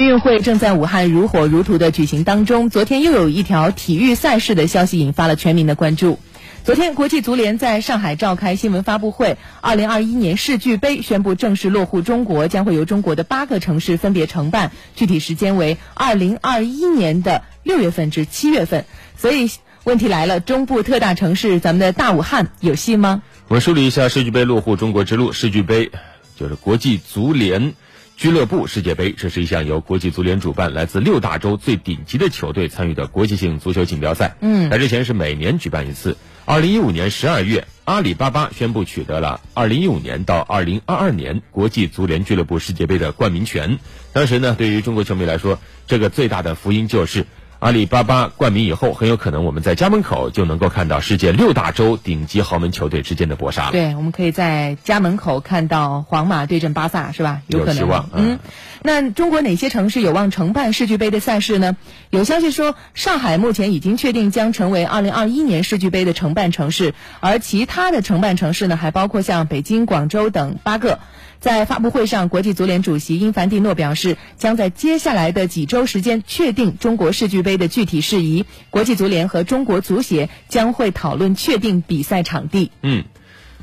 运运会正在武汉如火如荼的举行当中。昨天又有一条体育赛事的消息引发了全民的关注。昨天，国际足联在上海召开新闻发布会，二零二一年世俱杯宣布正式落户中国，将会由中国的八个城市分别承办，具体时间为二零二一年的六月份至七月份。所以问题来了，中部特大城市咱们的大武汉有戏吗？我梳理一下世俱杯落户中国之路。世俱杯就是国际足联。俱乐部世界杯，这是一项由国际足联主办、来自六大洲最顶级的球队参与的国际性足球锦标赛。嗯，来之前是每年举办一次。二零一五年十二月，阿里巴巴宣布取得了二零一五年到二零二二年国际足联俱乐部世界杯的冠名权。当时呢，对于中国球迷来说，这个最大的福音就是。阿里巴巴冠名以后，很有可能我们在家门口就能够看到世界六大洲顶级豪门球队之间的搏杀对，我们可以在家门口看到皇马对阵巴萨，是吧？有可能希望。嗯，那中国哪些城市有望承办世俱杯的赛事呢？有消息说，上海目前已经确定将成为二零二一年世俱杯的承办城市，而其他的承办城市呢，还包括像北京、广州等八个。在发布会上，国际足联主席因凡蒂诺表示，将在接下来的几周时间确定中国世俱杯的具体事宜。国际足联和中国足协将会讨论确定比赛场地。嗯，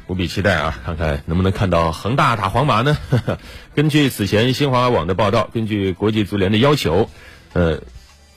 无比期待啊，看看能不能看到恒大打皇马呢？根据此前新华网的报道，根据国际足联的要求，呃，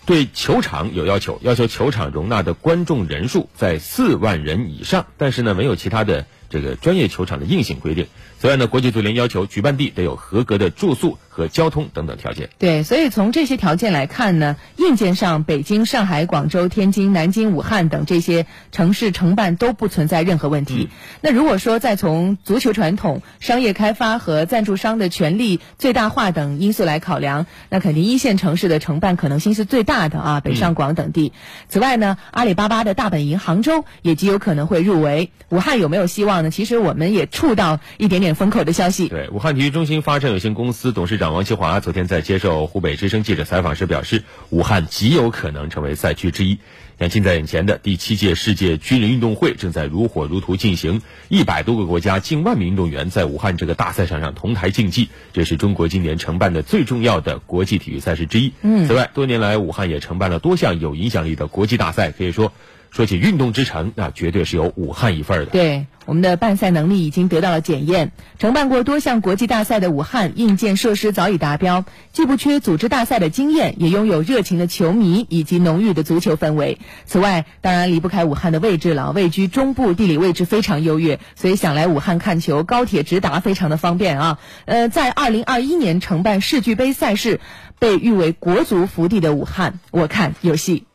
对球场有要求，要求球场容纳的观众人数在四万人以上，但是呢，没有其他的。这个专业球场的硬性规定。此外呢，国际足联要求举办地得有合格的住宿和交通等等条件。对，所以从这些条件来看呢，硬件上，北京、上海、广州、天津、南京、武汉等这些城市承办都不存在任何问题。那如果说再从足球传统、商业开发和赞助商的权利最大化等因素来考量，那肯定一线城市的承办可能性是最大的啊，北上广等地。此外呢，阿里巴巴的大本营杭州也极有可能会入围。武汉有没有希望呢？其实我们也触到一点点风口的消息。对，武汉体育中心发展有限公司董事长王其华昨天在接受湖北之声记者采访时表示，武汉极有可能成为赛区之一。像近在眼前的第七届世界军人运动会正在如火如荼进行，一百多个国家近万名运动员在武汉这个大赛场上同台竞技，这是中国今年承办的最重要的国际体育赛事之一。嗯，此外，多年来武汉也承办了多项有影响力的国际大赛，可以说。说起运动之城，那绝对是有武汉一份儿的。对，我们的办赛能力已经得到了检验。承办过多项国际大赛的武汉，硬件设施早已达标，既不缺组织大赛的经验，也拥有热情的球迷以及浓郁的足球氛围。此外，当然离不开武汉的位置了，位居中部，地理位置非常优越，所以想来武汉看球，高铁直达非常的方便啊。呃，在二零二一年承办世俱杯赛事，被誉为国足福地的武汉，我看有戏。